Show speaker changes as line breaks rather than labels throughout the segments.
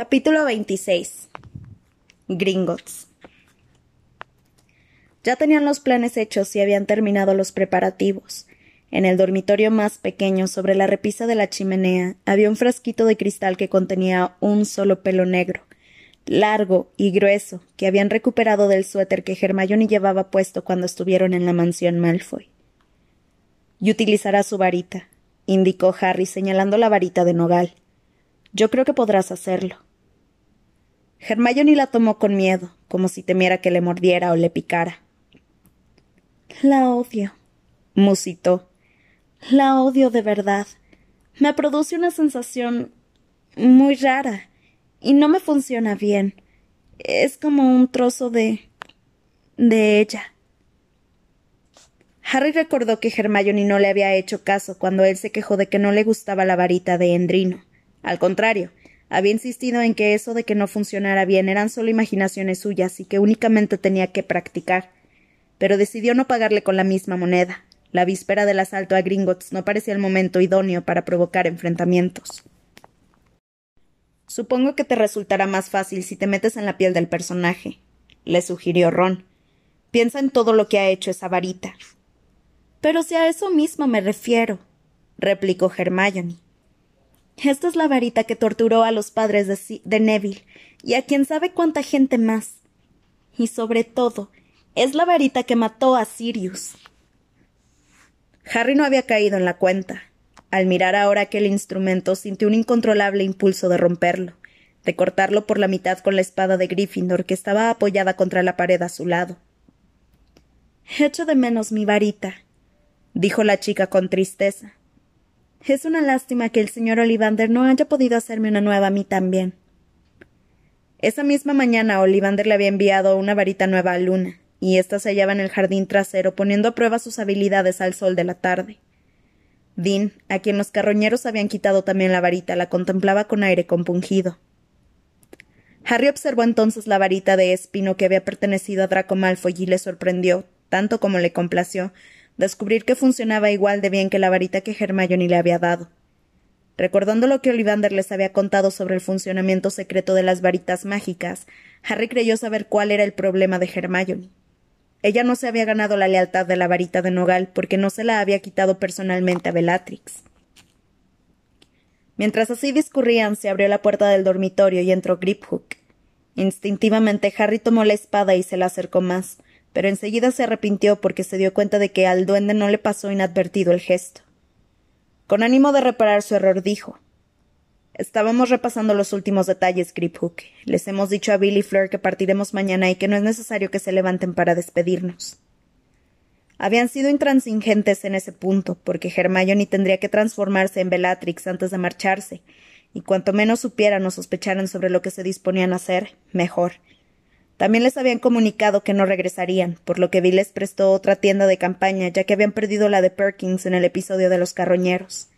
Capítulo 26 Gringotts Ya tenían los planes hechos y habían terminado los preparativos. En el dormitorio más pequeño, sobre la repisa de la chimenea, había un frasquito de cristal que contenía un solo pelo negro, largo y grueso, que habían recuperado del suéter que Hermione llevaba puesto cuando estuvieron en la mansión Malfoy. Y utilizará su varita, indicó Harry señalando la varita de nogal. Yo creo que podrás hacerlo. Hermione la tomó con miedo, como si temiera que le mordiera o le picara. La odio, musitó. La odio de verdad. Me produce una sensación muy rara y no me funciona bien. Es como un trozo de. de ella. Harry recordó que Hermione no le había hecho caso cuando él se quejó de que no le gustaba la varita de Endrino. Al contrario, había insistido en que eso de que no funcionara bien eran solo imaginaciones suyas y que únicamente tenía que practicar. Pero decidió no pagarle con la misma moneda. La víspera del asalto a Gringotts no parecía el momento idóneo para provocar enfrentamientos. Supongo que te resultará más fácil si te metes en la piel del personaje, le sugirió Ron. Piensa en todo lo que ha hecho esa varita. Pero si a eso mismo me refiero, replicó Hermione. Esta es la varita que torturó a los padres de, Neville y a quien sabe cuánta gente más. Y sobre todo, es la varita que mató a Sirius. Harry no había caído en la cuenta. Al mirar ahora aquel instrumento sintió un incontrolable impulso de romperlo, de cortarlo por la mitad con la espada de Gryffindor que estaba apoyada contra la pared a su lado. Echo de menos mi varita, dijo la chica con tristeza. Es una lástima que el señor Olivander no haya podido hacerme una nueva a mí también. Esa misma mañana Olivander le había enviado una varita nueva a Luna, y ésta se hallaba en el jardín trasero poniendo a prueba sus habilidades al sol de la tarde. Dean, a quien los carroñeros habían quitado también la varita, la contemplaba con aire compungido. Harry observó entonces la varita de espino que había pertenecido a Draco Malfoy y le sorprendió, tanto como le complació, descubrir que funcionaba igual de bien que la varita que Hermione le había dado. Recordando lo que Olivander les había contado sobre el funcionamiento secreto de las varitas mágicas, Harry creyó saber cuál era el problema de Hermione. Ella no se había ganado la lealtad de la varita de Nogal porque no se la había quitado personalmente a Bellatrix. Mientras así discurrían, se abrió la puerta del dormitorio y entró Griphook. Instintivamente Harry tomó la espada y se la acercó más, pero enseguida se arrepintió porque se dio cuenta de que al duende no le pasó inadvertido el gesto. Con ánimo de reparar su error, dijo Estábamos repasando los últimos detalles, Griphook. Les hemos dicho a Billy y Fleur que partiremos mañana y que no es necesario que se levanten para despedirnos. Habían sido intransigentes en ese punto, porque Hermione tendría que transformarse en Bellatrix antes de marcharse, y cuanto menos supieran o sospecharan sobre lo que se disponían a hacer, mejor, también les habían comunicado que no regresarían, por lo que Bill les prestó otra tienda de campaña, ya que habían perdido la de Perkins en el episodio de los carroñeros.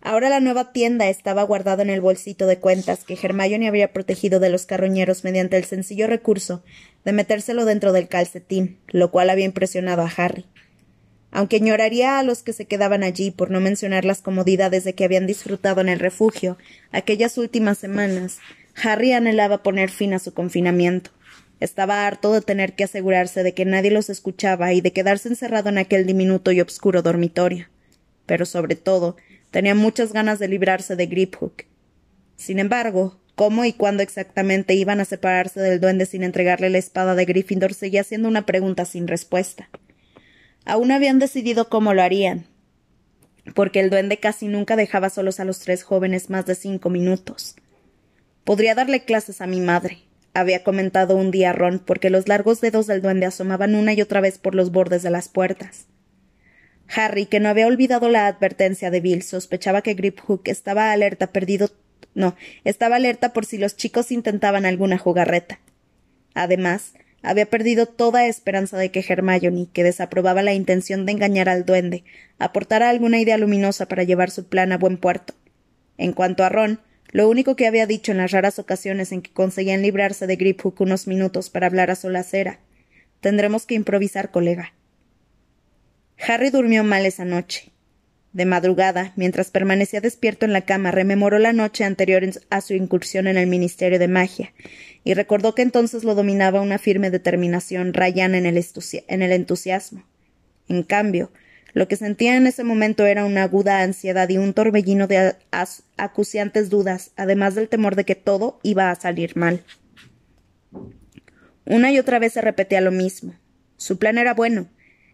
Ahora la nueva tienda estaba guardada en el bolsito de cuentas que Hermione había protegido de los carroñeros mediante el sencillo recurso de metérselo dentro del calcetín, lo cual había impresionado a Harry. Aunque ignoraría a los que se quedaban allí por no mencionar las comodidades de que habían disfrutado en el refugio aquellas últimas semanas, Harry anhelaba poner fin a su confinamiento. Estaba harto de tener que asegurarse de que nadie los escuchaba y de quedarse encerrado en aquel diminuto y obscuro dormitorio. Pero sobre todo, tenía muchas ganas de librarse de Griphook. Sin embargo, cómo y cuándo exactamente iban a separarse del duende sin entregarle la espada de Gryffindor seguía siendo una pregunta sin respuesta. Aún habían decidido cómo lo harían, porque el duende casi nunca dejaba solos a los tres jóvenes más de cinco minutos. Podría darle clases a mi madre, había comentado un día Ron, porque los largos dedos del duende asomaban una y otra vez por los bordes de las puertas. Harry, que no había olvidado la advertencia de Bill, sospechaba que Griphook estaba alerta perdido no, estaba alerta por si los chicos intentaban alguna jugarreta. Además, había perdido toda esperanza de que Hermione, que desaprobaba la intención de engañar al duende, aportara alguna idea luminosa para llevar su plan a buen puerto. En cuanto a Ron, lo único que había dicho en las raras ocasiones en que conseguían librarse de Griphook unos minutos para hablar a solas era Tendremos que improvisar, colega. Harry durmió mal esa noche. De madrugada, mientras permanecía despierto en la cama, rememoró la noche anterior a su incursión en el Ministerio de Magia, y recordó que entonces lo dominaba una firme determinación rayana en el, en el entusiasmo. En cambio, lo que sentía en ese momento era una aguda ansiedad y un torbellino de acuciantes dudas, además del temor de que todo iba a salir mal. Una y otra vez se repetía lo mismo. Su plan era bueno,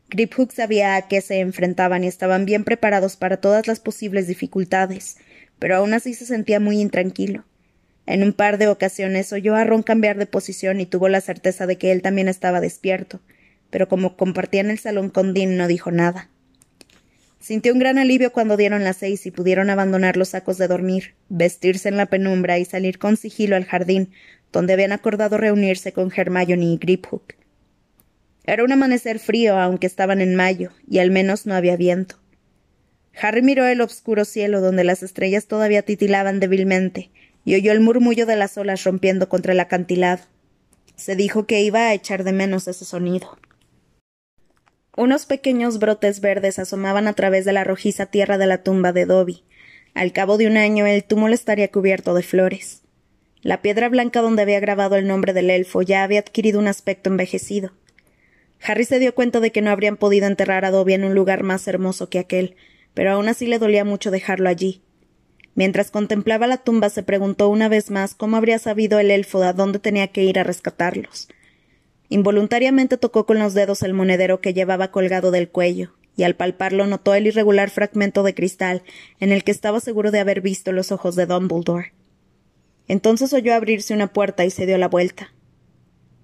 Griphook sabía a qué se enfrentaban y estaban bien preparados para todas las posibles dificultades, pero aún así se sentía muy intranquilo. En un par de ocasiones oyó a Ron cambiar de posición y tuvo la certeza de que él también estaba despierto, pero como compartían el salón con Dean no dijo nada. Sintió un gran alivio cuando dieron las seis y pudieron abandonar los sacos de dormir, vestirse en la penumbra y salir con sigilo al jardín, donde habían acordado reunirse con Hermione y Griphook. Era un amanecer frío, aunque estaban en mayo, y al menos no había viento. Harry miró el obscuro cielo donde las estrellas todavía titilaban débilmente, y oyó el murmullo de las olas rompiendo contra el acantilado. Se dijo que iba a echar de menos ese sonido. Unos pequeños brotes verdes asomaban a través de la rojiza tierra de la tumba de Dobby. Al cabo de un año el túmulo estaría cubierto de flores. La piedra blanca donde había grabado el nombre del elfo ya había adquirido un aspecto envejecido. Harry se dio cuenta de que no habrían podido enterrar a Dobby en un lugar más hermoso que aquel, pero aún así le dolía mucho dejarlo allí. Mientras contemplaba la tumba se preguntó una vez más cómo habría sabido el elfo a dónde tenía que ir a rescatarlos. Involuntariamente tocó con los dedos el monedero que llevaba colgado del cuello, y al palparlo notó el irregular fragmento de cristal en el que estaba seguro de haber visto los ojos de Dumbledore. Entonces oyó abrirse una puerta y se dio la vuelta.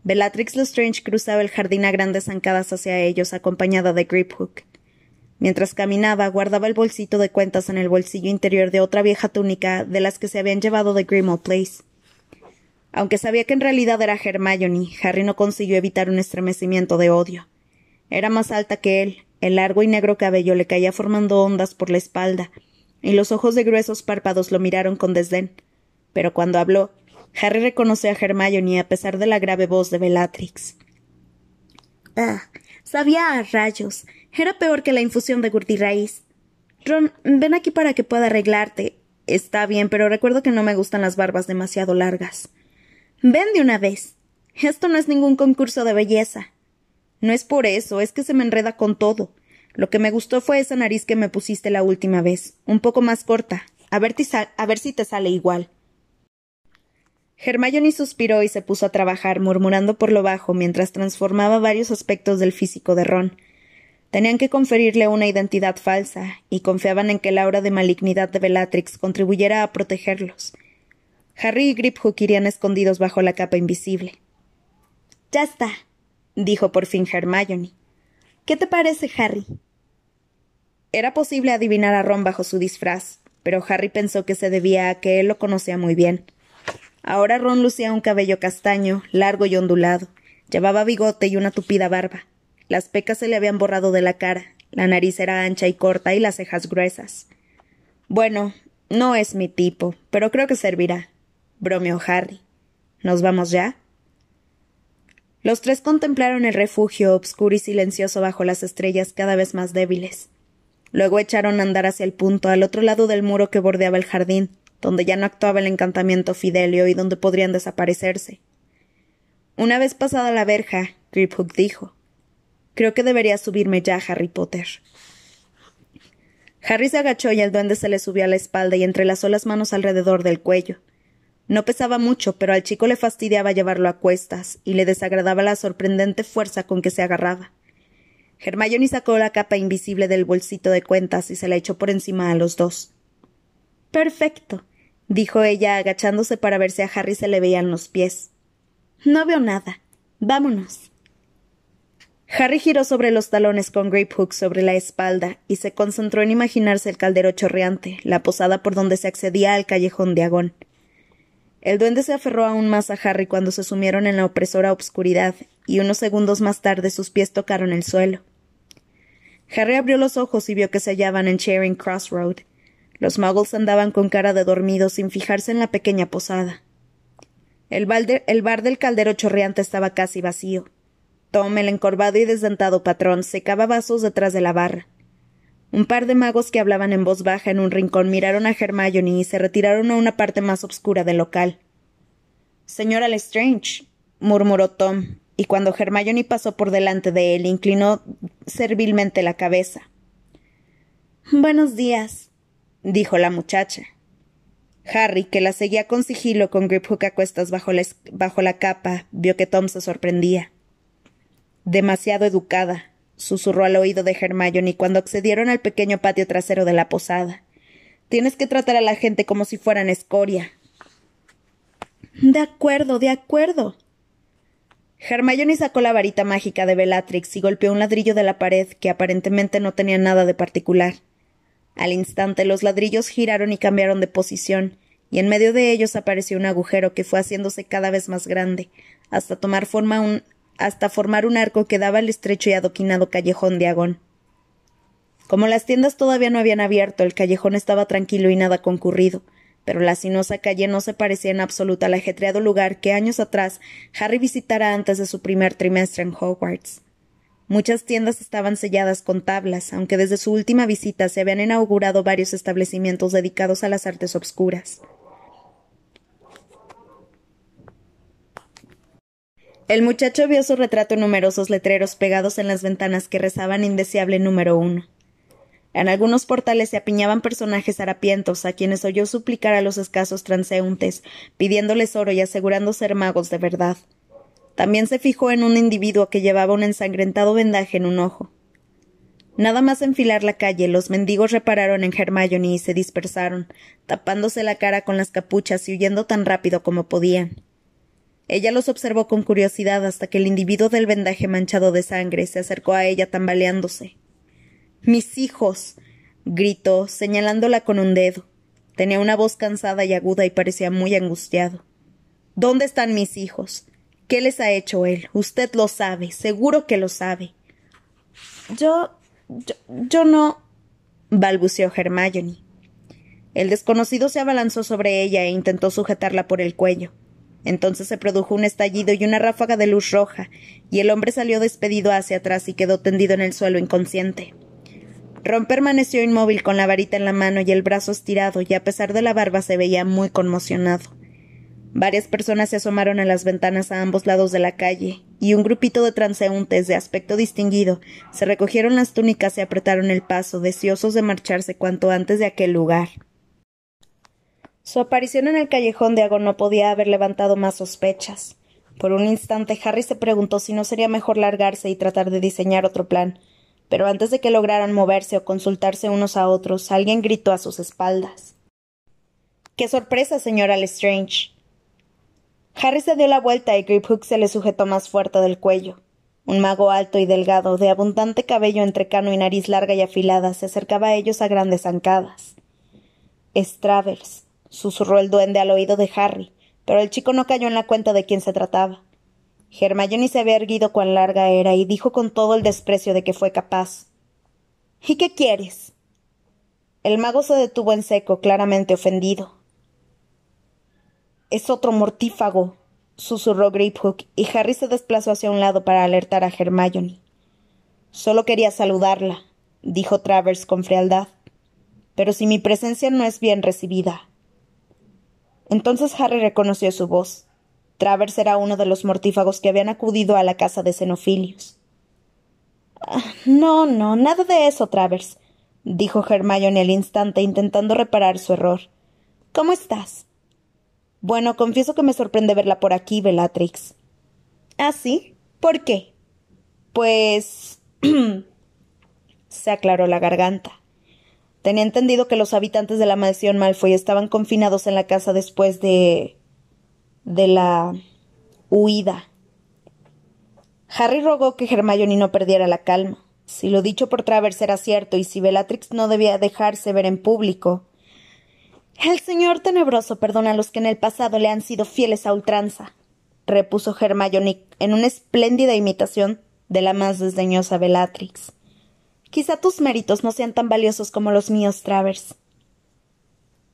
Bellatrix Lestrange cruzaba el jardín a grandes zancadas hacia ellos, acompañada de Griphook. Mientras caminaba, guardaba el bolsito de cuentas en el bolsillo interior de otra vieja túnica de las que se habían llevado de Grimmauld Place. Aunque sabía que en realidad era Hermione, Harry no consiguió evitar un estremecimiento de odio. Era más alta que él, el largo y negro cabello le caía formando ondas por la espalda, y los ojos de gruesos párpados lo miraron con desdén. Pero cuando habló, Harry reconoció a Hermione a pesar de la grave voz de Bellatrix. Ah, sabía a rayos. Era peor que la infusión de gurtirraíz. Ron, ven aquí para que pueda arreglarte. Está bien, pero recuerdo que no me gustan las barbas demasiado largas. Ven de una vez. Esto no es ningún concurso de belleza. No es por eso, es que se me enreda con todo. Lo que me gustó fue esa nariz que me pusiste la última vez, un poco más corta. A ver, a ver si te sale igual. Hermione suspiró y se puso a trabajar, murmurando por lo bajo mientras transformaba varios aspectos del físico de Ron. Tenían que conferirle una identidad falsa, y confiaban en que el aura de malignidad de Bellatrix contribuyera a protegerlos. Harry y Griphook irían escondidos bajo la capa invisible. Ya está, dijo por fin Hermione. ¿Qué te parece, Harry? Era posible adivinar a Ron bajo su disfraz, pero Harry pensó que se debía a que él lo conocía muy bien. Ahora Ron lucía un cabello castaño, largo y ondulado. Llevaba bigote y una tupida barba. Las pecas se le habían borrado de la cara, la nariz era ancha y corta y las cejas gruesas. Bueno, no es mi tipo, pero creo que servirá, bromeó Harry. ¿Nos vamos ya? Los tres contemplaron el refugio obscuro y silencioso bajo las estrellas cada vez más débiles. Luego echaron a andar hacia el punto al otro lado del muro que bordeaba el jardín, donde ya no actuaba el encantamiento Fidelio y donde podrían desaparecerse. Una vez pasada la verja, Griphook dijo Creo que debería subirme ya, Harry Potter. Harry se agachó y el duende se le subió a la espalda y entrelazó las manos alrededor del cuello. No pesaba mucho, pero al chico le fastidiaba llevarlo a cuestas y le desagradaba la sorprendente fuerza con que se agarraba. Hermione sacó la capa invisible del bolsito de cuentas y se la echó por encima a los dos. Perfecto, dijo ella agachándose para ver si a Harry se le veían los pies. No veo nada. Vámonos. Harry giró sobre los talones con Grapehook sobre la espalda y se concentró en imaginarse el caldero chorreante, la posada por donde se accedía al callejón de Agón. El duende se aferró aún más a Harry cuando se sumieron en la opresora obscuridad, y unos segundos más tarde sus pies tocaron el suelo. Harry abrió los ojos y vio que se hallaban en Charing Cross Road, los muggles andaban con cara de dormidos sin fijarse en la pequeña posada. El, el bar del caldero chorreante estaba casi vacío. Tom, el encorvado y desdentado patrón, secaba vasos detrás de la barra. Un par de magos que hablaban en voz baja en un rincón miraron a Hermione y se retiraron a una parte más oscura del local. Señora Lestrange, murmuró Tom, y cuando Hermione pasó por delante de él, inclinó servilmente la cabeza. Buenos días, dijo la muchacha. Harry, que la seguía con sigilo con Griphook a cuestas bajo la, bajo la capa, vio que Tom se sorprendía. Demasiado educada, susurró al oído de Hermione cuando accedieron al pequeño patio trasero de la posada. Tienes que tratar a la gente como si fueran escoria. De acuerdo, de acuerdo. Hermione sacó la varita mágica de Bellatrix y golpeó un ladrillo de la pared que aparentemente no tenía nada de particular. Al instante los ladrillos giraron y cambiaron de posición, y en medio de ellos apareció un agujero que fue haciéndose cada vez más grande, hasta tomar forma un hasta formar un arco que daba al estrecho y adoquinado callejón de Agón. Como las tiendas todavía no habían abierto, el callejón estaba tranquilo y nada concurrido, pero la sinuosa calle no se parecía en absoluto al ajetreado lugar que años atrás Harry visitara antes de su primer trimestre en Hogwarts. Muchas tiendas estaban selladas con tablas, aunque desde su última visita se habían inaugurado varios establecimientos dedicados a las artes obscuras. El muchacho vio su retrato en numerosos letreros pegados en las ventanas que rezaban indeseable número uno. En algunos portales se apiñaban personajes harapientos a quienes oyó suplicar a los escasos transeúntes, pidiéndoles oro y asegurando ser magos de verdad. También se fijó en un individuo que llevaba un ensangrentado vendaje en un ojo. Nada más enfilar la calle, los mendigos repararon en Hermione y se dispersaron, tapándose la cara con las capuchas y huyendo tan rápido como podían. Ella los observó con curiosidad hasta que el individuo del vendaje manchado de sangre se acercó a ella tambaleándose. Mis hijos. gritó, señalándola con un dedo. Tenía una voz cansada y aguda y parecía muy angustiado. ¿Dónde están mis hijos? ¿Qué les ha hecho él? Usted lo sabe, seguro que lo sabe. Yo. yo, yo no. balbuceó Hermione. El desconocido se abalanzó sobre ella e intentó sujetarla por el cuello. Entonces se produjo un estallido y una ráfaga de luz roja, y el hombre salió despedido hacia atrás y quedó tendido en el suelo inconsciente. Ron permaneció inmóvil con la varita en la mano y el brazo estirado, y a pesar de la barba se veía muy conmocionado. Varias personas se asomaron a las ventanas a ambos lados de la calle, y un grupito de transeúntes de aspecto distinguido se recogieron las túnicas y apretaron el paso, deseosos de marcharse cuanto antes de aquel lugar. Su aparición en el callejón de Ago no podía haber levantado más sospechas. Por un instante Harry se preguntó si no sería mejor largarse y tratar de diseñar otro plan, pero antes de que lograran moverse o consultarse unos a otros, alguien gritó a sus espaldas. ¡Qué sorpresa, señora Lestrange! Harry se dio la vuelta y Griphook se le sujetó más fuerte del cuello. Un mago alto y delgado, de abundante cabello entre cano y nariz larga y afilada, se acercaba a ellos a grandes zancadas. Stravers, susurró el duende al oído de Harry, pero el chico no cayó en la cuenta de quién se trataba. Hermione se había erguido cuán larga era y dijo con todo el desprecio de que fue capaz. ¿Y qué quieres? El mago se detuvo en seco, claramente ofendido. Es otro mortífago, susurró Graphook, y Harry se desplazó hacia un lado para alertar a Hermione. Solo quería saludarla, dijo Travers con frialdad. Pero si mi presencia no es bien recibida. Entonces Harry reconoció su voz. Travers era uno de los mortífagos que habían acudido a la casa de Xenofilius. Ah, no, no, nada de eso, Travers, dijo Hermione al instante, intentando reparar su error. ¿Cómo estás? Bueno, confieso que me sorprende verla por aquí, Bellatrix. ¿Ah, sí? ¿Por qué? Pues. se aclaró la garganta. Tenía entendido que los habitantes de la mansión Malfoy estaban confinados en la casa después de. de la. huida. Harry rogó que Hermione no perdiera la calma. Si lo dicho por Travers era cierto y si Bellatrix no debía dejarse ver en público, el señor tenebroso perdona a los que en el pasado le han sido fieles a ultranza, repuso Hermione en una espléndida imitación de la más desdeñosa Bellatrix. Quizá tus méritos no sean tan valiosos como los míos, Travers.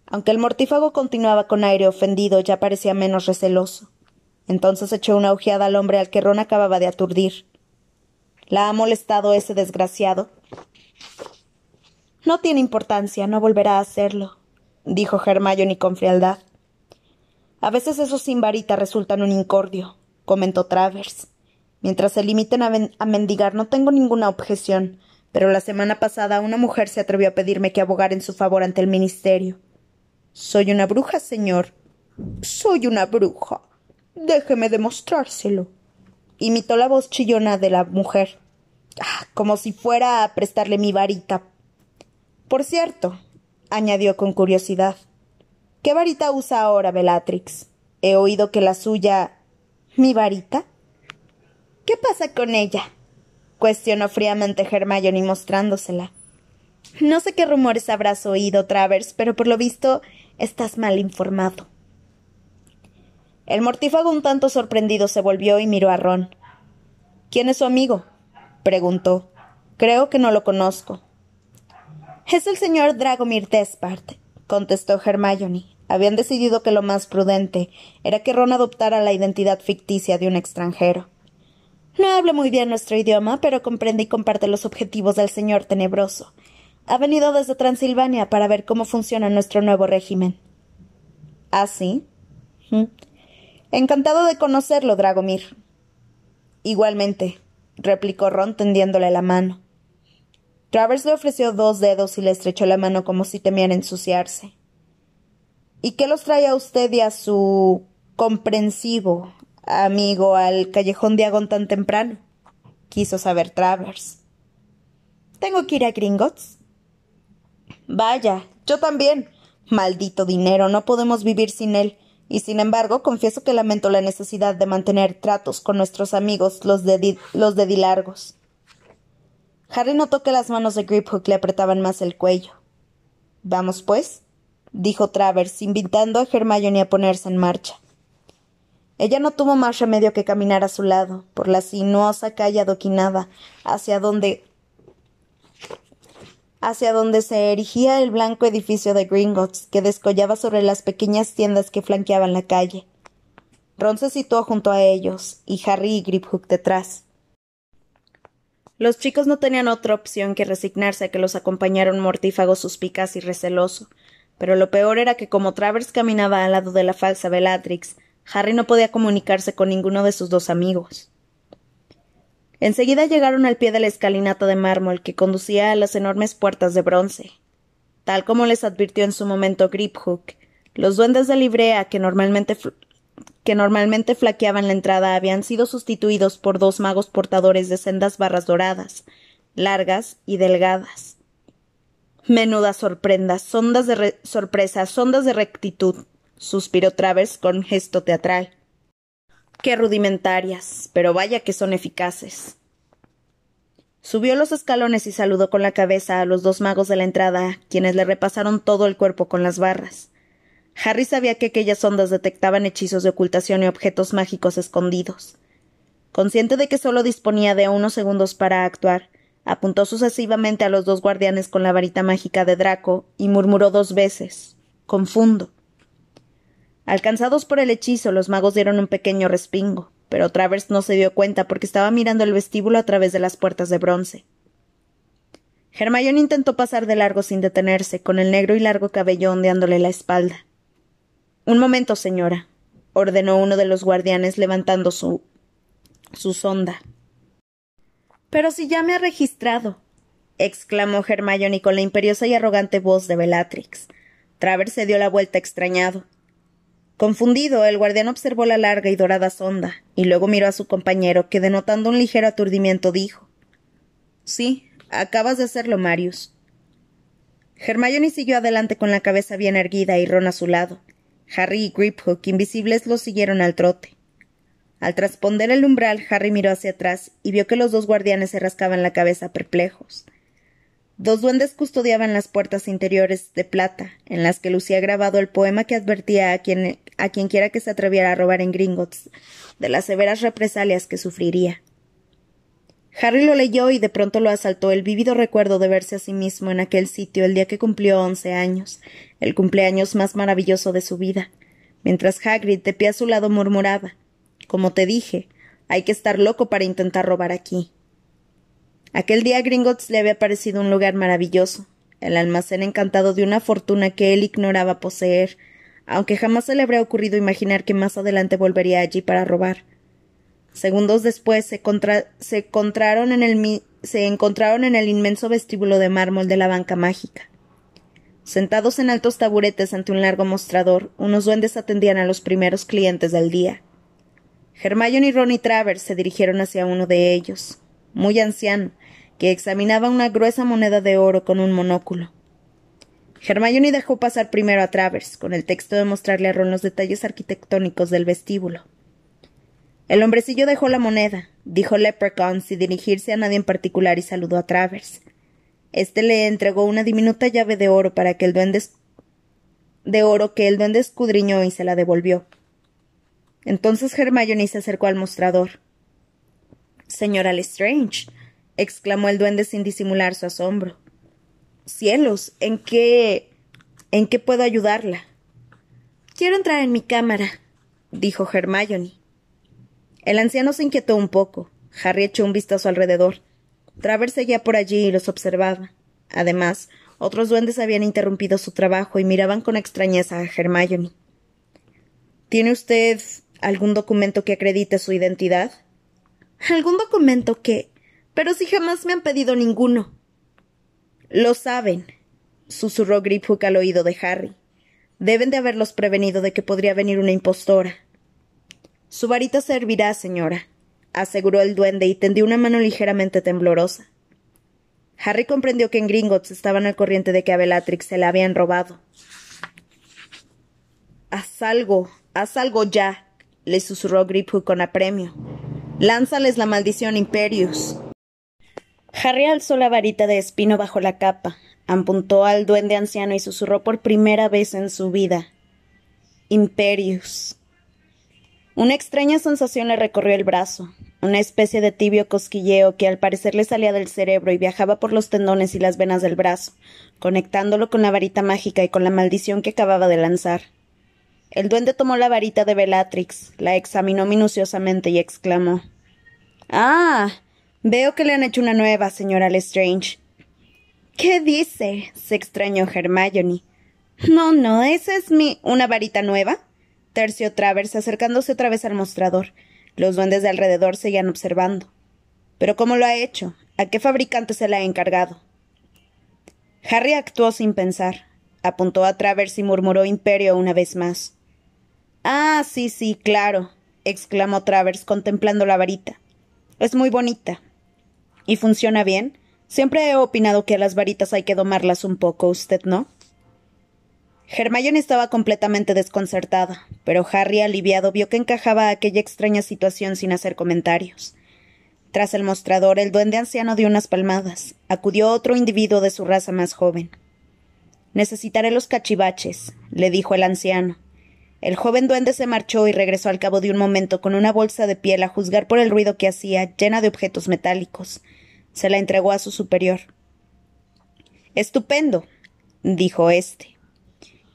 Aunque el mortífago continuaba con aire ofendido, ya parecía menos receloso. Entonces echó una ojeada al hombre al que Ron acababa de aturdir. ¿La ha molestado ese desgraciado? No tiene importancia, no volverá a hacerlo, dijo Hermione con frialdad. A veces esos sin varita resultan un incordio, comentó Travers. Mientras se limiten a, a, mendigar no tengo ninguna objeción, pero la semana pasada una mujer se atrevió a pedirme que abogara en su favor ante el ministerio. Soy una bruja, señor. Soy una bruja. Déjeme demostrárselo. Imitó la voz chillona de la mujer, ah, como si fuera a prestarle mi varita. Por cierto, añadió con curiosidad, ¿qué varita usa ahora Bellatrix? He oído que la suya. ¿Mi varita? ¿Qué pasa con ella? Cuestionó fríamente Hermione mostrándosela. No sé qué rumores habrás oído, Travers, pero por lo visto estás mal informado. El mortífago un tanto sorprendido se volvió y miró a Ron. ¿Quién es su amigo? preguntó. Creo que no lo conozco. Es el señor Dragomir Despard, contestó Hermione. Habían decidido que lo más prudente era que Ron adoptara la identidad ficticia de un extranjero. No habla muy bien nuestro idioma, pero comprende y comparte los objetivos del señor tenebroso. Ha venido desde Transilvania para ver cómo funciona nuestro nuevo régimen. ¿Ah, sí? Encantado de conocerlo, Dragomir. Igualmente, replicó Ron tendiéndole la mano. Travers le ofreció dos dedos y le estrechó la mano como si temiera ensuciarse. ¿Y qué los trae a usted y a su comprensivo amigo al callejón de Agón tan temprano? quiso saber Travers. ¿Tengo que ir a Gringotts? Vaya, yo también. Maldito dinero, no podemos vivir sin él y sin embargo confieso que lamento la necesidad de mantener tratos con nuestros amigos los de, los de Dilargos. Harry notó que las manos de Griphook le apretaban más el cuello. Vamos, pues, dijo Travers, invitando a Hermione a ponerse en marcha. Ella no tuvo más remedio que caminar a su lado, por la sinuosa calle adoquinada, hacia donde hacia donde se erigía el blanco edificio de Gringotts, que descollaba sobre las pequeñas tiendas que flanqueaban la calle. Ron se situó junto a ellos, y Harry y Griphook detrás. Los chicos no tenían otra opción que resignarse a que los acompañara un mortífago suspicaz y receloso, pero lo peor era que como Travers caminaba al lado de la falsa Bellatrix, Harry no podía comunicarse con ninguno de sus dos amigos. Enseguida llegaron al pie de la escalinata de mármol que conducía a las enormes puertas de bronce. Tal como les advirtió en su momento Griphook, los duendes de librea que normalmente, que normalmente flaqueaban la entrada habían sido sustituidos por dos magos portadores de sendas barras doradas, largas y delgadas. Menudas sorprendas, de sorpresa, sondas de rectitud, suspiró Travers con gesto teatral. Qué rudimentarias, pero vaya que son eficaces. Subió los escalones y saludó con la cabeza a los dos magos de la entrada, quienes le repasaron todo el cuerpo con las barras. Harry sabía que aquellas ondas detectaban hechizos de ocultación y objetos mágicos escondidos. Consciente de que solo disponía de unos segundos para actuar, apuntó sucesivamente a los dos guardianes con la varita mágica de Draco y murmuró dos veces Confundo. Alcanzados por el hechizo, los magos dieron un pequeño respingo, pero Travers no se dio cuenta porque estaba mirando el vestíbulo a través de las puertas de bronce. Hermione intentó pasar de largo sin detenerse, con el negro y largo cabello ondeándole la espalda. Un momento, señora, ordenó uno de los guardianes levantando su su sonda. Pero si ya me ha registrado, exclamó Hermione con la imperiosa y arrogante voz de Bellatrix. Travers se dio la vuelta extrañado. Confundido, el guardián observó la larga y dorada sonda, y luego miró a su compañero, que denotando un ligero aturdimiento dijo Sí, acabas de hacerlo, Marius. Hermione siguió adelante con la cabeza bien erguida y Ron a su lado. Harry y Griphook, invisibles, lo siguieron al trote. Al trasponder el umbral, Harry miró hacia atrás y vio que los dos guardianes se rascaban la cabeza perplejos. Dos duendes custodiaban las puertas interiores de plata, en las que lucía grabado el poema que advertía a quien, a quien quiera que se atreviera a robar en Gringotts de las severas represalias que sufriría. Harry lo leyó y de pronto lo asaltó el vívido recuerdo de verse a sí mismo en aquel sitio el día que cumplió once años, el cumpleaños más maravilloso de su vida, mientras Hagrid de pie a su lado murmuraba Como te dije, hay que estar loco para intentar robar aquí. Aquel día Gringotts le había parecido un lugar maravilloso. el almacén encantado de una fortuna que él ignoraba poseer, aunque jamás se le habría ocurrido imaginar que más adelante volvería allí para robar. Segundos después se, se, encontraron en el se encontraron en el inmenso vestíbulo de mármol de la banca mágica. Sentados en altos taburetes ante un largo mostrador, unos duendes atendían a los primeros clientes del día. Hermione y Ronnie Travers se dirigieron hacia uno de ellos, muy anciano, que examinaba una gruesa moneda de oro con un monóculo. Hermione dejó pasar primero a Travers, con el texto de mostrarle a Ron los detalles arquitectónicos del vestíbulo. El hombrecillo dejó la moneda, dijo Leprechaun sin dirigirse a nadie en particular y saludó a Travers. Este le entregó una diminuta llave de oro para que el duende de oro que el duende escudriñó y se la devolvió. Entonces Hermione se acercó al mostrador. Señora Lestrange, exclamó el duende sin disimular su asombro. Cielos, ¿en qué. ¿En qué puedo ayudarla? Quiero entrar en mi cámara, dijo Hermione. El anciano se inquietó un poco. Harry echó un vistazo alrededor. Travers seguía por allí y los observaba. Además, otros duendes habían interrumpido su trabajo y miraban con extrañeza a Hermione. ¿Tiene usted algún documento que acredite su identidad? ¿Algún documento que? Pero si jamás me han pedido ninguno. Lo saben, susurró Griphook al oído de Harry. Deben de haberlos prevenido de que podría venir una impostora. Su varita servirá, señora, aseguró el duende y tendió una mano ligeramente temblorosa. Harry comprendió que en Gringotts estaban al corriente de que a Bellatrix se la habían robado. Haz algo, haz algo ya, le susurró Griphook con apremio. Lánzales la maldición Imperius. Harry alzó la varita de espino bajo la capa, apuntó al duende anciano y susurró por primera vez en su vida. Imperius. Una extraña sensación le recorrió el brazo, una especie de tibio cosquilleo que al parecer le salía del cerebro y viajaba por los tendones y las venas del brazo, conectándolo con la varita mágica y con la maldición que acababa de lanzar. El duende tomó la varita de Bellatrix, la examinó minuciosamente y exclamó Ah. Veo que le han hecho una nueva, señora Lestrange. ¿Qué dice? se extrañó Hermione. No, no, esa es mi. ¿Una varita nueva? tercio Travers acercándose otra vez al mostrador. Los duendes de alrededor seguían observando. ¿Pero cómo lo ha hecho? ¿A qué fabricante se le ha encargado? Harry actuó sin pensar. Apuntó a Travers y murmuró Imperio una vez más. Ah, sí, sí, claro, exclamó Travers contemplando la varita. Es muy bonita. ¿Y funciona bien? Siempre he opinado que a las varitas hay que domarlas un poco, ¿usted no? Hermione estaba completamente desconcertada, pero Harry, aliviado, vio que encajaba aquella extraña situación sin hacer comentarios. Tras el mostrador, el duende anciano dio unas palmadas. Acudió otro individuo de su raza más joven. Necesitaré los cachivaches, le dijo el anciano. El joven duende se marchó y regresó al cabo de un momento con una bolsa de piel a juzgar por el ruido que hacía, llena de objetos metálicos. Se la entregó a su superior. Estupendo, dijo éste.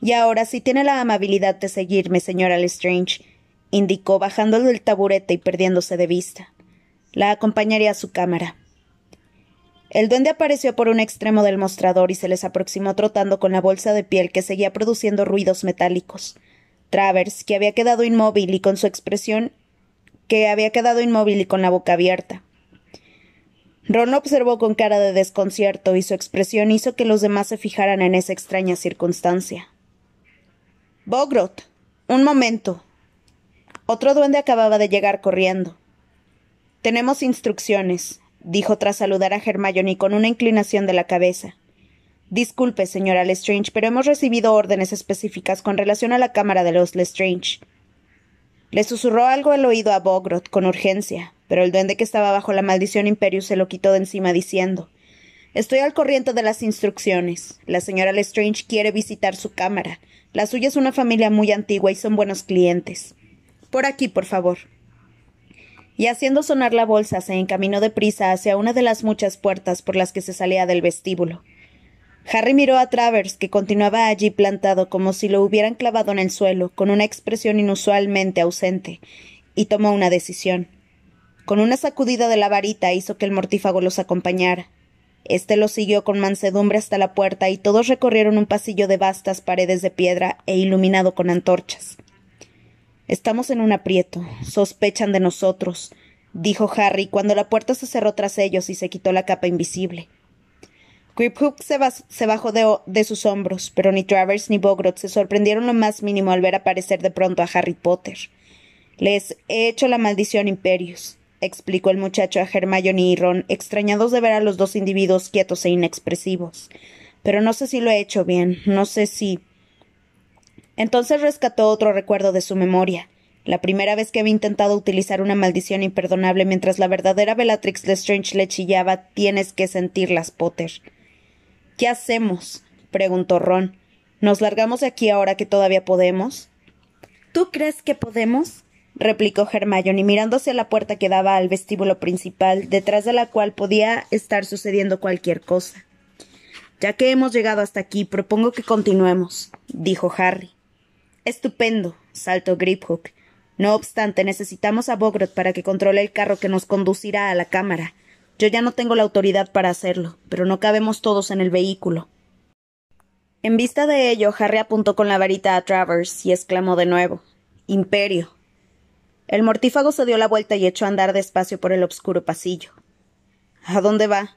Y ahora, si tiene la amabilidad de seguirme, señora Lestrange, indicó bajando del taburete y perdiéndose de vista. La acompañaré a su cámara. El duende apareció por un extremo del mostrador y se les aproximó trotando con la bolsa de piel que seguía produciendo ruidos metálicos. Travers, que había quedado inmóvil y con su expresión que había quedado inmóvil y con la boca abierta. Ron observó con cara de desconcierto y su expresión hizo que los demás se fijaran en esa extraña circunstancia. Bogrot. Un momento. Otro duende acababa de llegar corriendo. Tenemos instrucciones, dijo tras saludar a Hermione con una inclinación de la cabeza. Disculpe, señora Lestrange, pero hemos recibido órdenes específicas con relación a la cámara de los Lestrange. Le susurró algo al oído a Bogrot con urgencia, pero el duende que estaba bajo la maldición Imperius se lo quitó de encima diciendo Estoy al corriente de las instrucciones. La señora Lestrange quiere visitar su cámara. La suya es una familia muy antigua y son buenos clientes. Por aquí, por favor. Y haciendo sonar la bolsa, se encaminó deprisa hacia una de las muchas puertas por las que se salía del vestíbulo. Harry miró a Travers, que continuaba allí plantado como si lo hubieran clavado en el suelo, con una expresión inusualmente ausente, y tomó una decisión. Con una sacudida de la varita hizo que el mortífago los acompañara. Este lo siguió con mansedumbre hasta la puerta y todos recorrieron un pasillo de vastas paredes de piedra e iluminado con antorchas. Estamos en un aprieto. Sospechan de nosotros, dijo Harry cuando la puerta se cerró tras ellos y se quitó la capa invisible. Griphook se, bajó de, sus hombros, pero ni Travers ni Bogrot se sorprendieron lo más mínimo al ver aparecer de pronto a Harry Potter. Les he hecho la maldición Imperius, explicó el muchacho a Hermione y Ron, extrañados de ver a los dos individuos quietos e inexpresivos. Pero no sé si lo he hecho bien, no sé si. Entonces rescató otro recuerdo de su memoria. La primera vez que había intentado utilizar una maldición imperdonable mientras la verdadera Bellatrix Lestrange le chillaba Tienes que sentirlas, Potter. ¿Qué hacemos? preguntó Ron. ¿Nos largamos de aquí ahora que todavía podemos? ¿Tú crees que podemos? replicó Hermione mirándose a la puerta que daba al vestíbulo principal, detrás de la cual podía estar sucediendo cualquier cosa. Ya que hemos llegado hasta aquí, propongo que continuemos, dijo Harry. Estupendo, saltó Griphook. No obstante, necesitamos a Bogrot para que controle el carro que nos conducirá a la cámara. Yo ya no tengo la autoridad para hacerlo, pero no cabemos todos en el vehículo. En vista de ello, Harry apuntó con la varita a Travers y exclamó de nuevo Imperio. El mortífago se dio la vuelta y echó a andar despacio por el obscuro pasillo. ¿A dónde va?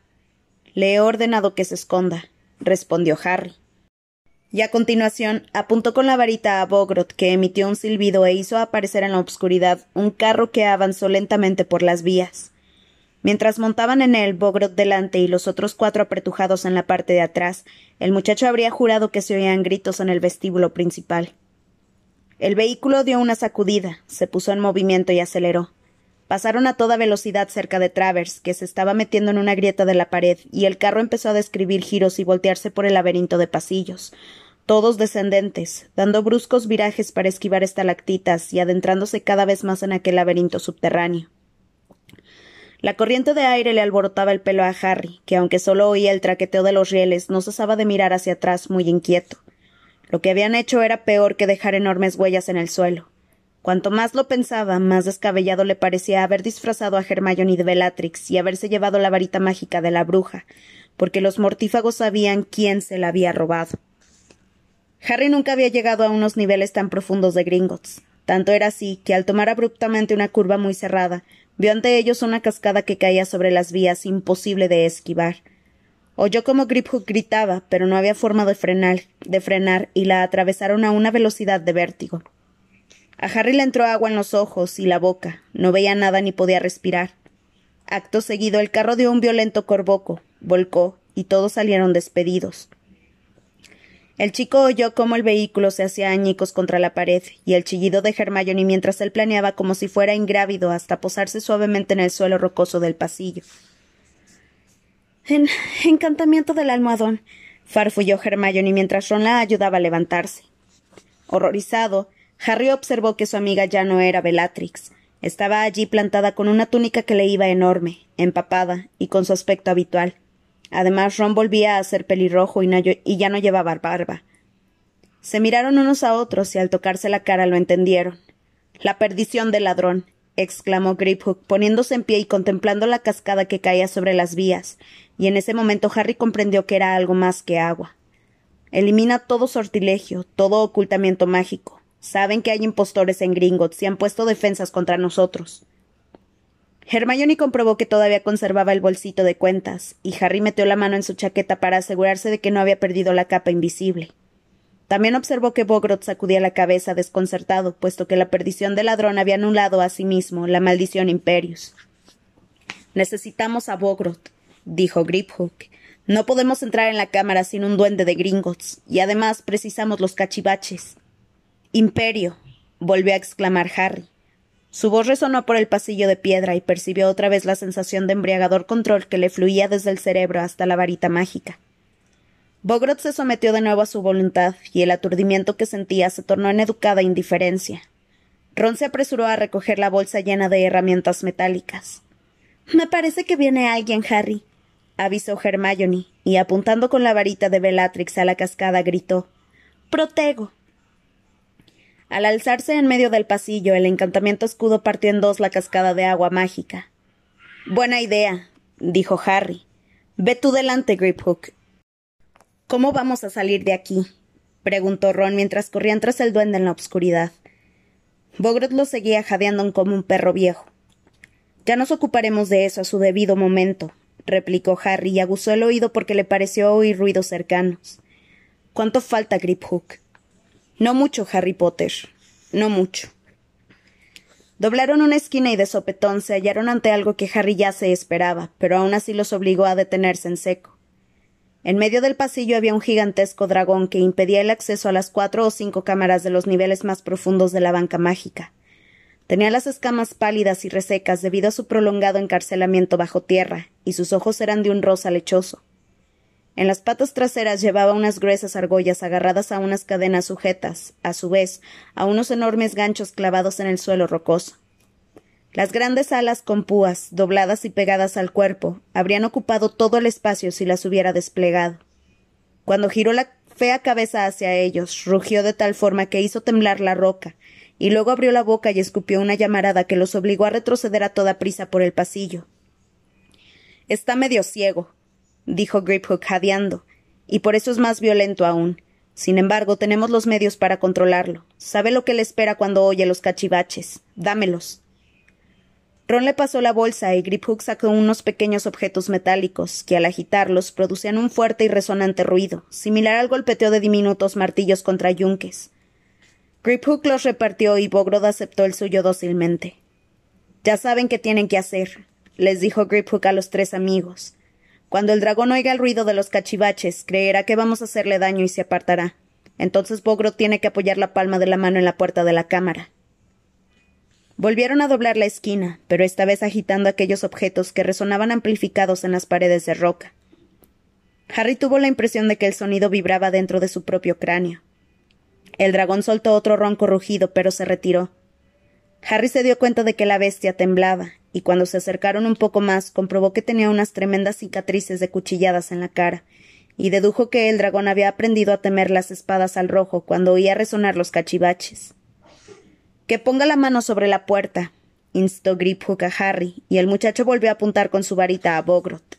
Le he ordenado que se esconda, respondió Harry. Y a continuación apuntó con la varita a Bogrot, que emitió un silbido e hizo aparecer en la obscuridad un carro que avanzó lentamente por las vías. Mientras montaban en él, Bogrot delante y los otros cuatro apretujados en la parte de atrás, el muchacho habría jurado que se oían gritos en el vestíbulo principal. El vehículo dio una sacudida, se puso en movimiento y aceleró. Pasaron a toda velocidad cerca de Travers, que se estaba metiendo en una grieta de la pared, y el carro empezó a describir giros y voltearse por el laberinto de pasillos, todos descendentes, dando bruscos virajes para esquivar estalactitas y adentrándose cada vez más en aquel laberinto subterráneo. La corriente de aire le alborotaba el pelo a Harry, que aunque solo oía el traqueteo de los rieles, no cesaba de mirar hacia atrás muy inquieto. Lo que habían hecho era peor que dejar enormes huellas en el suelo. Cuanto más lo pensaba, más descabellado le parecía haber disfrazado a Hermione de Bellatrix y haberse llevado la varita mágica de la bruja, porque los mortífagos sabían quién se la había robado. Harry nunca había llegado a unos niveles tan profundos de Gringotts. Tanto era así que al tomar abruptamente una curva muy cerrada, vio ante ellos una cascada que caía sobre las vías imposible de esquivar. Oyó como Griphook gritaba, pero no había forma de frenar, de frenar y la atravesaron a una velocidad de vértigo. A Harry le entró agua en los ojos y la boca. No veía nada ni podía respirar. Acto seguido el carro dio un violento corboco, volcó, y todos salieron despedidos. El chico oyó cómo el vehículo se hacía añicos contra la pared, y el chillido de Hermione mientras él planeaba como si fuera ingrávido hasta posarse suavemente en el suelo rocoso del pasillo. En encantamiento del almohadón, farfulló Hermione mientras Ron la ayudaba a levantarse. Horrorizado, Harry observó que su amiga ya no era Bellatrix. Estaba allí plantada con una túnica que le iba enorme, empapada y con su aspecto habitual. Además, Ron volvía a ser pelirrojo y, ya no llevaba barba. Se miraron unos a otros y al tocarse la cara lo entendieron. La perdición del ladrón, exclamó Griphook, poniéndose en pie y contemplando la cascada que caía sobre las vías, y en ese momento Harry comprendió que era algo más que agua. Elimina todo sortilegio, todo ocultamiento mágico. Saben que hay impostores en Gringotts y han puesto defensas contra nosotros. Hermione comprobó que todavía conservaba el bolsito de cuentas, y Harry metió la mano en su chaqueta para asegurarse de que no había perdido la capa invisible. También observó que Bogrot sacudía la cabeza desconcertado, puesto que la perdición del ladrón había anulado a sí mismo la maldición Imperius. Necesitamos a Bogrot, dijo Griphook. No podemos entrar en la cámara sin un duende de Gringotts, y además precisamos los cachivaches. Imperio. volvió a exclamar Harry. Su voz resonó por el pasillo de piedra y percibió otra vez la sensación de embriagador control que le fluía desde el cerebro hasta la varita mágica. Bogrot se sometió de nuevo a su voluntad, y el aturdimiento que sentía se tornó en educada indiferencia. Ron se apresuró a recoger la bolsa llena de herramientas metálicas. Me parece que viene alguien, Harry, avisó Hermione, y apuntando con la varita de Bellatrix a la cascada gritó Protego. Al alzarse en medio del pasillo, el encantamiento escudo partió en dos la cascada de agua mágica. Buena idea, dijo Harry. Ve tú delante, Griphook. ¿Cómo vamos a salir de aquí? preguntó Ron mientras corrían tras el duende en la oscuridad. Bogrot lo seguía jadeando como un perro viejo. Ya nos ocuparemos de eso a su debido momento, replicó Harry y aguzó el oído porque le pareció oír ruidos cercanos. ¿Cuánto falta, Griphook? No mucho, Harry Potter. No mucho. Doblaron una esquina y de sopetón se hallaron ante algo que Harry ya se esperaba, pero aún así los obligó a detenerse en seco. En medio del pasillo había un gigantesco dragón que impedía el acceso a las cuatro o cinco cámaras de los niveles más profundos de la banca mágica. Tenía las escamas pálidas y resecas debido a su prolongado encarcelamiento bajo tierra, y sus ojos eran de un rosa lechoso. En las patas traseras llevaba unas gruesas argollas agarradas a unas cadenas sujetas, a su vez, a unos enormes ganchos clavados en el suelo rocoso. Las grandes alas con púas, dobladas y pegadas al cuerpo, habrían ocupado todo el espacio si las hubiera desplegado. Cuando giró la fea cabeza hacia ellos, rugió de tal forma que hizo temblar la roca, y luego abrió la boca y escupió una llamarada que los obligó a retroceder a toda prisa por el pasillo. Está medio ciego, dijo Griphook jadeando, y por eso es más violento aún. Sin embargo, tenemos los medios para controlarlo. Sabe lo que le espera cuando oye los cachivaches. Dámelos. Ron le pasó la bolsa y Griphook sacó unos pequeños objetos metálicos que al agitarlos producían un fuerte y resonante ruido, similar al golpeteo de diminutos martillos contra yunques. Griphook los repartió y Bogrod aceptó el suyo dócilmente. Ya saben qué tienen que hacer, les dijo Griphook a los tres amigos. Cuando el dragón oiga el ruido de los cachivaches, creerá que vamos a hacerle daño y se apartará. Entonces Bogro tiene que apoyar la palma de la mano en la puerta de la cámara. Volvieron a doblar la esquina, pero esta vez agitando aquellos objetos que resonaban amplificados en las paredes de roca. Harry tuvo la impresión de que el sonido vibraba dentro de su propio cráneo. El dragón soltó otro ronco rugido, pero se retiró. Harry se dio cuenta de que la bestia temblaba, y cuando se acercaron un poco más comprobó que tenía unas tremendas cicatrices de cuchilladas en la cara, y dedujo que el dragón había aprendido a temer las espadas al rojo cuando oía resonar los cachivaches. Que ponga la mano sobre la puerta, instó Griphook a Harry, y el muchacho volvió a apuntar con su varita a Bogrot.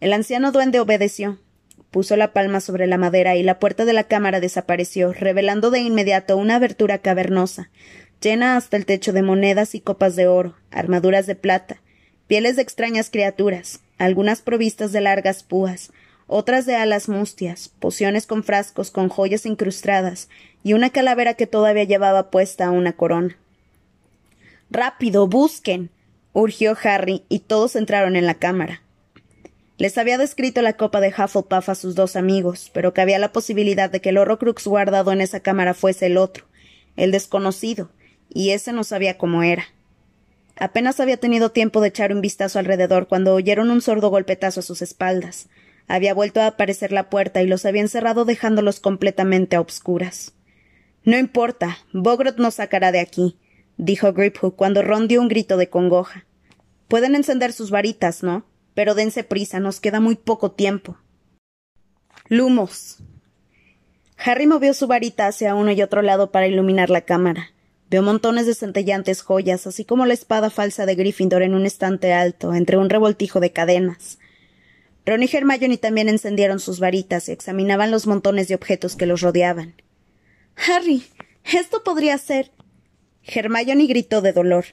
El anciano duende obedeció. Puso la palma sobre la madera y la puerta de la cámara desapareció, revelando de inmediato una abertura cavernosa, llena hasta el techo de monedas y copas de oro, armaduras de plata, pieles de extrañas criaturas, algunas provistas de largas púas, otras de alas mustias, pociones con frascos con joyas incrustadas y una calavera que todavía llevaba puesta una corona. Rápido, busquen. urgió Harry, y todos entraron en la cámara. Les había descrito la copa de Hufflepuff a sus dos amigos, pero cabía la posibilidad de que el Horrocrux guardado en esa cámara fuese el otro, el desconocido, y ese no sabía cómo era. Apenas había tenido tiempo de echar un vistazo alrededor cuando oyeron un sordo golpetazo a sus espaldas. Había vuelto a aparecer la puerta y los había encerrado dejándolos completamente a obscuras. No importa, Bogrot nos sacará de aquí, dijo Griphook cuando Ron dio un grito de congoja. Pueden encender sus varitas, ¿no? Pero dense prisa, nos queda muy poco tiempo. Lumos. Harry movió su varita hacia uno y otro lado para iluminar la cámara. Veo montones de centellantes joyas, así como la espada falsa de Gryffindor en un estante alto, entre un revoltijo de cadenas. Ron y Hermione también encendieron sus varitas y examinaban los montones de objetos que los rodeaban. Harry, esto podría ser. Hermione gritó de dolor.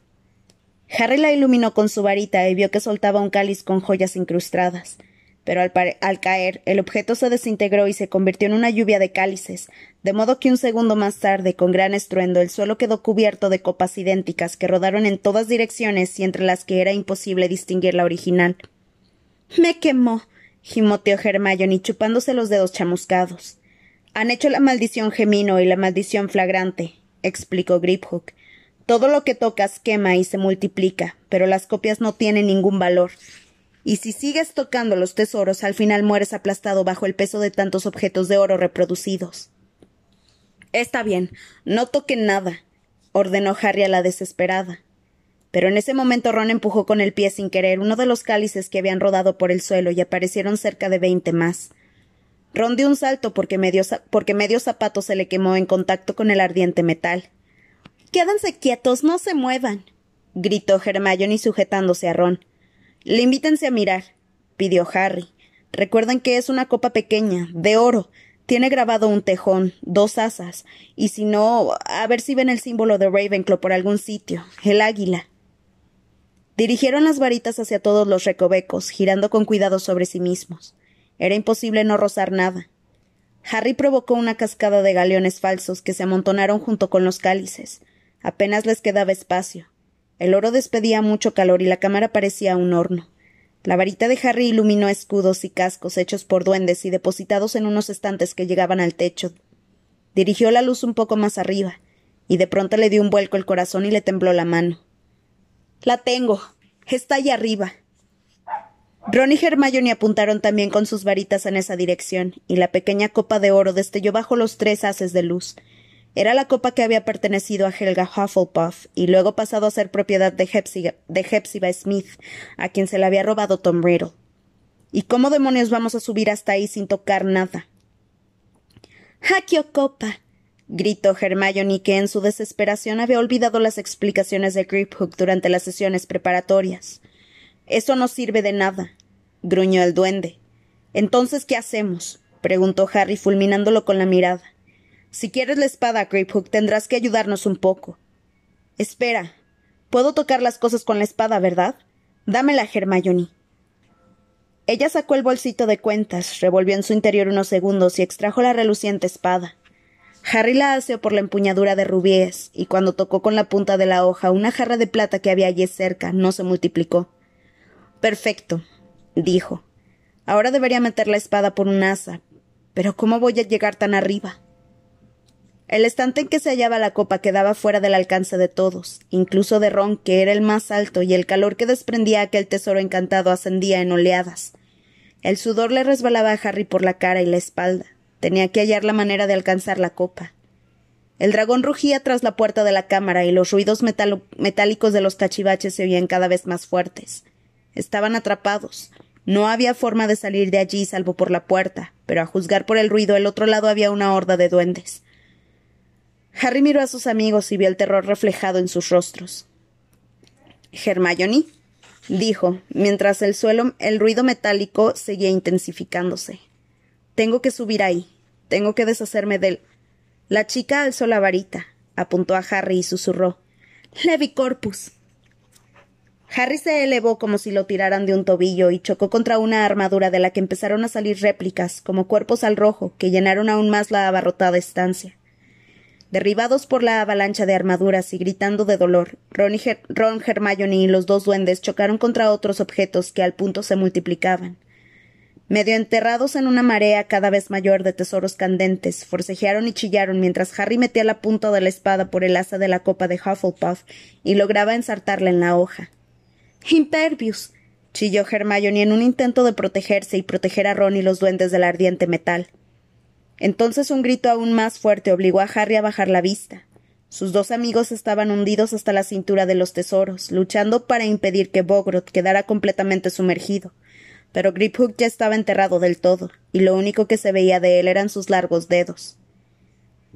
Harry la iluminó con su varita y vio que soltaba un cáliz con joyas incrustadas pero al, caer el objeto se desintegró y se convirtió en una lluvia de cálices, de modo que un segundo más tarde, con gran estruendo, el suelo quedó cubierto de copas idénticas que rodaron en todas direcciones y entre las que era imposible distinguir la original. Me quemó, gimoteó Hermione chupándose los dedos chamuscados. Han hecho la maldición gemino y la maldición flagrante, explicó Griphook. Todo lo que tocas quema y se multiplica, pero las copias no tienen ningún valor. Y si sigues tocando los tesoros, al final mueres aplastado bajo el peso de tantos objetos de oro reproducidos. Está bien, no toquen nada, ordenó Harry a la desesperada. Pero en ese momento Ron empujó con el pie sin querer uno de los cálices que habían rodado por el suelo y aparecieron cerca de veinte más. Ron dio un salto porque medio, zapato se le quemó en contacto con el ardiente metal. Quédense quietos, no se muevan, gritó Hermione sujetándose a Ron. Limítense a mirar, pidió Harry. Recuerden que es una copa pequeña, de oro. Tiene grabado un tejón, dos asas, y si no, a ver si ven el símbolo de Ravenclaw por algún sitio, el águila. Dirigieron las varitas hacia todos los recovecos, girando con cuidado sobre sí mismos. Era imposible no rozar nada. Harry provocó una cascada de galeones falsos que se amontonaron junto con los cálices. Apenas les quedaba espacio. El oro despedía mucho calor y la cámara parecía un horno. La varita de Harry iluminó escudos y cascos hechos por duendes y depositados en unos estantes que llegaban al techo. Dirigió la luz un poco más arriba, y de pronto le dio un vuelco el corazón y le tembló la mano. La tengo. Está allá arriba. Ron y Hermione apuntaron también con sus varitas en esa dirección, y la pequeña copa de oro destelló bajo los tres haces de luz, era la copa que había pertenecido a Helga Hufflepuff y luego pasado a ser propiedad de Hepzibah, Smith, a quien se la había robado Tom Riddle. ¿Y cómo demonios vamos a subir hasta ahí sin tocar nada? ¡Hakio copa! gritó Hermione, que en su desesperación había olvidado las explicaciones de Griphook durante las sesiones preparatorias. Eso no sirve de nada, gruñó el duende. Entonces, ¿qué hacemos? preguntó Harry, fulminándolo con la mirada. Si quieres la espada, Grapehook, tendrás que ayudarnos un poco. Espera. Puedo tocar las cosas con la espada, ¿verdad? Dámela, Hermione. Ella sacó el bolsito de cuentas, revolvió en su interior unos segundos y extrajo la reluciente espada. Harry la aseó por la empuñadura de rubíes, y cuando tocó con la punta de la hoja una jarra de plata que había allí cerca, no se multiplicó. Perfecto, dijo. Ahora debería meter la espada por un asa. Pero ¿cómo voy a llegar tan arriba? El estante en que se hallaba la copa quedaba fuera del alcance de todos, incluso de Ron, que era el más alto, y el calor que desprendía aquel tesoro encantado ascendía en oleadas. El sudor le resbalaba a Harry por la cara y la espalda. Tenía que hallar la manera de alcanzar la copa. El dragón rugía tras la puerta de la cámara y los ruidos metálicos de los cachivaches se oían cada vez más fuertes. Estaban atrapados. No había forma de salir de allí salvo por la puerta, pero a juzgar por el ruido al otro lado había una horda de duendes. Harry miró a sus amigos y vio el terror reflejado en sus rostros. Hermione, dijo, mientras el suelo, el ruido metálico seguía intensificándose. Tengo que subir ahí. Tengo que deshacerme de él. La chica alzó la varita, apuntó a Harry y susurró. Levicorpus. Harry se elevó como si lo tiraran de un tobillo y chocó contra una armadura de la que empezaron a salir réplicas, como cuerpos al rojo, que llenaron aún más la abarrotada estancia. Derribados por la avalancha de armaduras y gritando de dolor, Ron, y Ron, Hermione y los dos duendes chocaron contra otros objetos que al punto se multiplicaban. Medio enterrados en una marea cada vez mayor de tesoros candentes, forcejearon y chillaron mientras Harry metía la punta de la espada por el asa de la copa de Hufflepuff y lograba ensartarla en la hoja. Impervius. chilló Hermione en un intento de protegerse y proteger a Ron y los duendes del ardiente metal. Entonces un grito aún más fuerte obligó a Harry a bajar la vista. Sus dos amigos estaban hundidos hasta la cintura de los tesoros, luchando para impedir que Bogrot quedara completamente sumergido. Pero Griphook ya estaba enterrado del todo, y lo único que se veía de él eran sus largos dedos.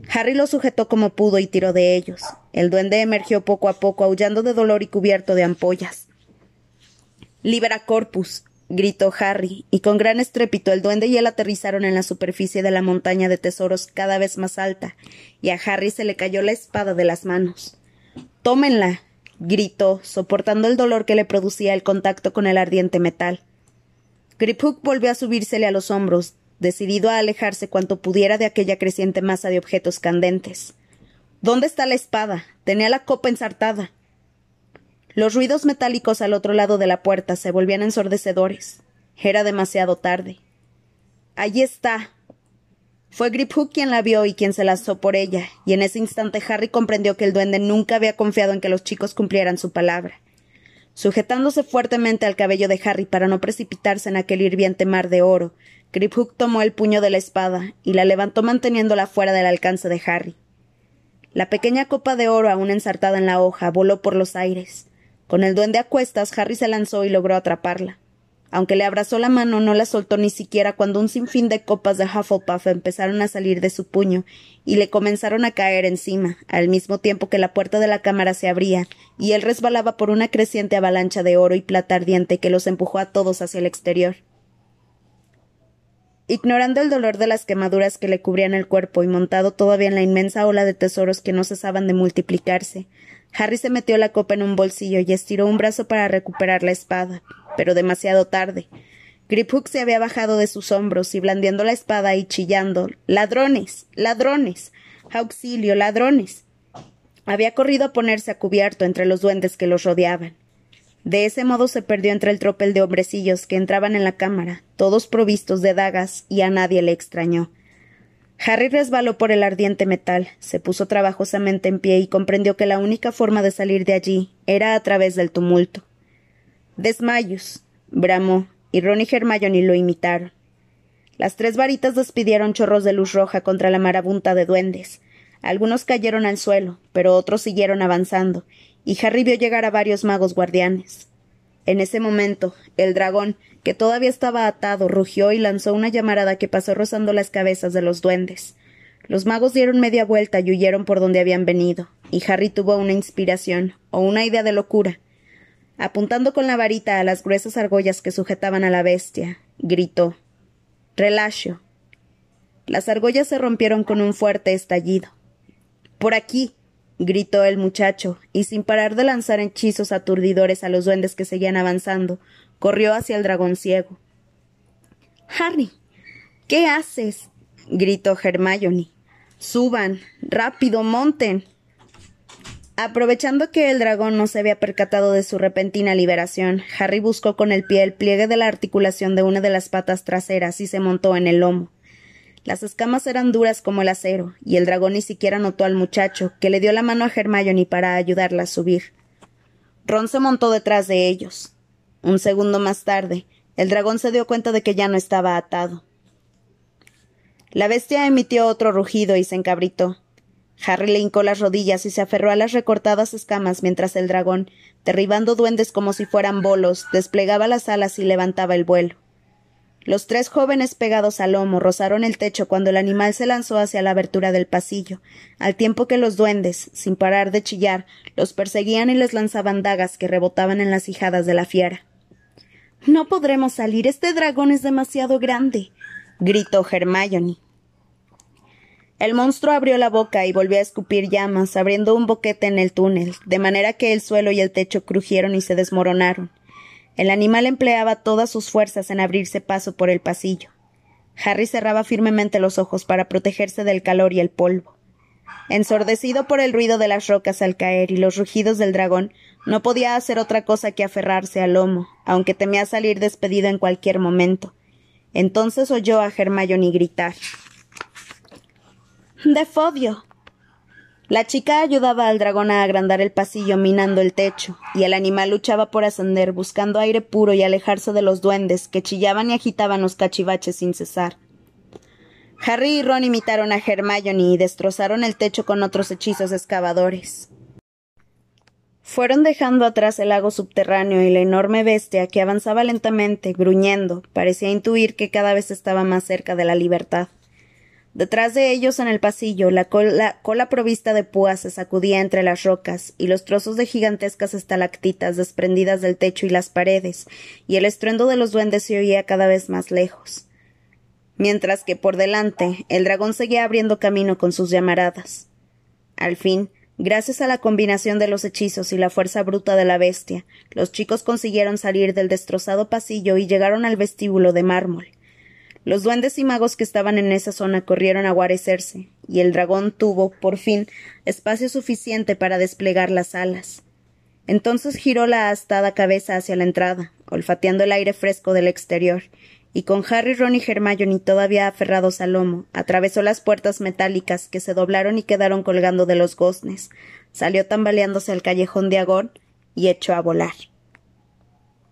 Harry lo sujetó como pudo y tiró de ellos. El duende emergió poco a poco, aullando de dolor y cubierto de ampollas. Libera Corpus, gritó Harry, y con gran estrépito el duende y él aterrizaron en la superficie de la montaña de tesoros cada vez más alta, y a Harry se le cayó la espada de las manos. Tómenla. gritó, soportando el dolor que le producía el contacto con el ardiente metal. Griphook volvió a subírsele a los hombros, decidido a alejarse cuanto pudiera de aquella creciente masa de objetos candentes. ¿Dónde está la espada? Tenía la copa ensartada. Los ruidos metálicos al otro lado de la puerta se volvían ensordecedores. Era demasiado tarde. Allí está. Fue Griphook quien la vio y quien se lanzó por ella, y en ese instante Harry comprendió que el duende nunca había confiado en que los chicos cumplieran su palabra. Sujetándose fuertemente al cabello de Harry para no precipitarse en aquel hirviente mar de oro, Griphook tomó el puño de la espada y la levantó manteniéndola fuera del alcance de Harry. La pequeña copa de oro aún ensartada en la hoja voló por los aires. Con el duende a cuestas, Harry se lanzó y logró atraparla. Aunque le abrazó la mano, no la soltó ni siquiera cuando un sinfín de copas de Hufflepuff empezaron a salir de su puño y le comenzaron a caer encima, al mismo tiempo que la puerta de la cámara se abría y él resbalaba por una creciente avalancha de oro y plata ardiente que los empujó a todos hacia el exterior. Ignorando el dolor de las quemaduras que le cubrían el cuerpo y montado todavía en la inmensa ola de tesoros que no cesaban de multiplicarse, Harry se metió la copa en un bolsillo y estiró un brazo para recuperar la espada, pero demasiado tarde. Griphook se había bajado de sus hombros y blandiendo la espada y chillando ladrones. ladrones. auxilio. ladrones. había corrido a ponerse a cubierto entre los duendes que los rodeaban. De ese modo se perdió entre el tropel de hombrecillos que entraban en la cámara, todos provistos de dagas, y a nadie le extrañó. Harry resbaló por el ardiente metal, se puso trabajosamente en pie y comprendió que la única forma de salir de allí era a través del tumulto. Desmayos, bramó, y Ron y Hermione lo imitaron. Las tres varitas despidieron chorros de luz roja contra la marabunta de duendes. Algunos cayeron al suelo, pero otros siguieron avanzando, y Harry vio llegar a varios magos guardianes. En ese momento, el dragón, que todavía estaba atado, rugió y lanzó una llamarada que pasó rozando las cabezas de los duendes. Los magos dieron media vuelta y huyeron por donde habían venido, y Harry tuvo una inspiración, o una idea de locura. Apuntando con la varita a las gruesas argollas que sujetaban a la bestia, gritó Relacio. Las argollas se rompieron con un fuerte estallido. Por aquí gritó el muchacho, y sin parar de lanzar hechizos aturdidores a los duendes que seguían avanzando, corrió hacia el dragón ciego. Harry. ¿Qué haces? gritó Hermione. Suban. rápido, monten. Aprovechando que el dragón no se había percatado de su repentina liberación, Harry buscó con el pie el pliegue de la articulación de una de las patas traseras y se montó en el lomo. Las escamas eran duras como el acero, y el dragón ni siquiera notó al muchacho, que le dio la mano a Hermione para ayudarla a subir. Ron se montó detrás de ellos. Un segundo más tarde, el dragón se dio cuenta de que ya no estaba atado. La bestia emitió otro rugido y se encabritó. Harry le hincó las rodillas y se aferró a las recortadas escamas mientras el dragón, derribando duendes como si fueran bolos, desplegaba las alas y levantaba el vuelo. Los tres jóvenes pegados al lomo rozaron el techo cuando el animal se lanzó hacia la abertura del pasillo, al tiempo que los duendes, sin parar de chillar, los perseguían y les lanzaban dagas que rebotaban en las hijadas de la fiera. No podremos salir. Este dragón es demasiado grande. gritó Hermione. El monstruo abrió la boca y volvió a escupir llamas, abriendo un boquete en el túnel, de manera que el suelo y el techo crujieron y se desmoronaron. El animal empleaba todas sus fuerzas en abrirse paso por el pasillo. Harry cerraba firmemente los ojos para protegerse del calor y el polvo. Ensordecido por el ruido de las rocas al caer y los rugidos del dragón, no podía hacer otra cosa que aferrarse al lomo, aunque temía salir despedido en cualquier momento. Entonces oyó a Hermione gritar. Defodio. La chica ayudaba al dragón a agrandar el pasillo minando el techo, y el animal luchaba por ascender, buscando aire puro y alejarse de los duendes que chillaban y agitaban los cachivaches sin cesar. Harry y Ron imitaron a Hermione y destrozaron el techo con otros hechizos excavadores. Fueron dejando atrás el lago subterráneo y la enorme bestia que avanzaba lentamente, gruñendo, parecía intuir que cada vez estaba más cerca de la libertad. Detrás de ellos en el pasillo, la cola, provista de púas se sacudía entre las rocas, y los trozos de gigantescas estalactitas desprendidas del techo y las paredes, y el estruendo de los duendes se oía cada vez más lejos. Mientras que por delante el dragón seguía abriendo camino con sus llamaradas. Al fin, gracias a la combinación de los hechizos y la fuerza bruta de la bestia, los chicos consiguieron salir del destrozado pasillo y llegaron al vestíbulo de mármol. Los duendes y magos que estaban en esa zona corrieron a guarecerse, y el dragón tuvo, por fin, espacio suficiente para desplegar las alas. Entonces giró la astada cabeza hacia la entrada, olfateando el aire fresco del exterior, y con Harry, Ron y Hermione todavía aferrados al lomo, atravesó las puertas metálicas que se doblaron y quedaron colgando de los goznes, salió tambaleándose al callejón de Agón y echó a volar.